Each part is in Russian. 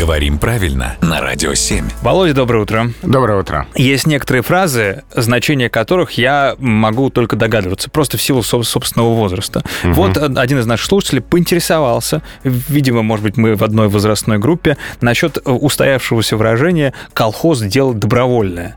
Говорим правильно на Радио 7. Володя, доброе утро. Доброе утро. Есть некоторые фразы, значение которых я могу только догадываться, просто в силу собственного возраста. Угу. Вот один из наших слушателей поинтересовался, видимо, может быть, мы в одной возрастной группе, насчет устоявшегося выражения «колхоз дело добровольное».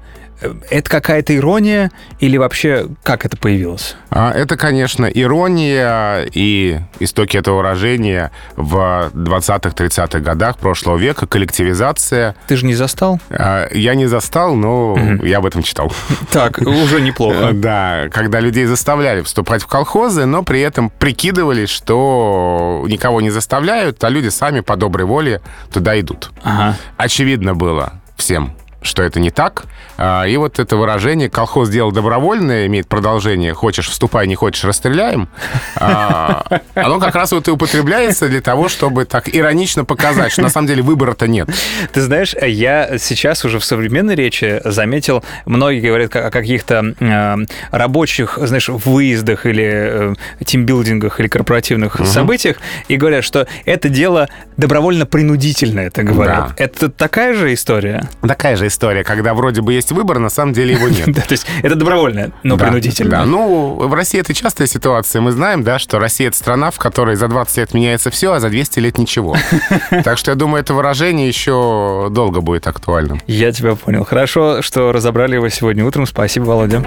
Это какая-то ирония или вообще как это появилось? А, это, конечно, ирония и истоки этого выражения в 20-30-х годах прошлого века, коллективизация. Ты же не застал? А, я не застал, но угу. я об этом читал. Так, уже неплохо. Да, когда людей заставляли вступать в колхозы, но при этом прикидывали, что никого не заставляют, а люди сами по доброй воле туда идут. Ага. Очевидно было всем, что это не так. А, и вот это выражение «колхоз дело добровольное» имеет продолжение «хочешь, вступай, не хочешь, расстреляем». А, оно как раз вот и употребляется для того, чтобы так иронично показать, что на самом деле выбора-то нет. Ты знаешь, я сейчас уже в современной речи заметил, многие говорят о каких-то э, рабочих, знаешь, выездах или э, тимбилдингах или корпоративных угу. событиях и говорят, что это дело добровольно-принудительное, это говорят. Да. Это такая же история? Такая же история, когда вроде бы есть выбор, на самом деле его нет. Да, то есть это добровольное, но принудительное. Да, ну, в России это частая ситуация. Мы знаем, да, что Россия — это страна, в которой за 20 лет меняется все, а за 200 лет ничего. Так что я думаю, это выражение еще долго будет актуальным. Я тебя понял. Хорошо, что разобрали его сегодня утром. Спасибо, Володя.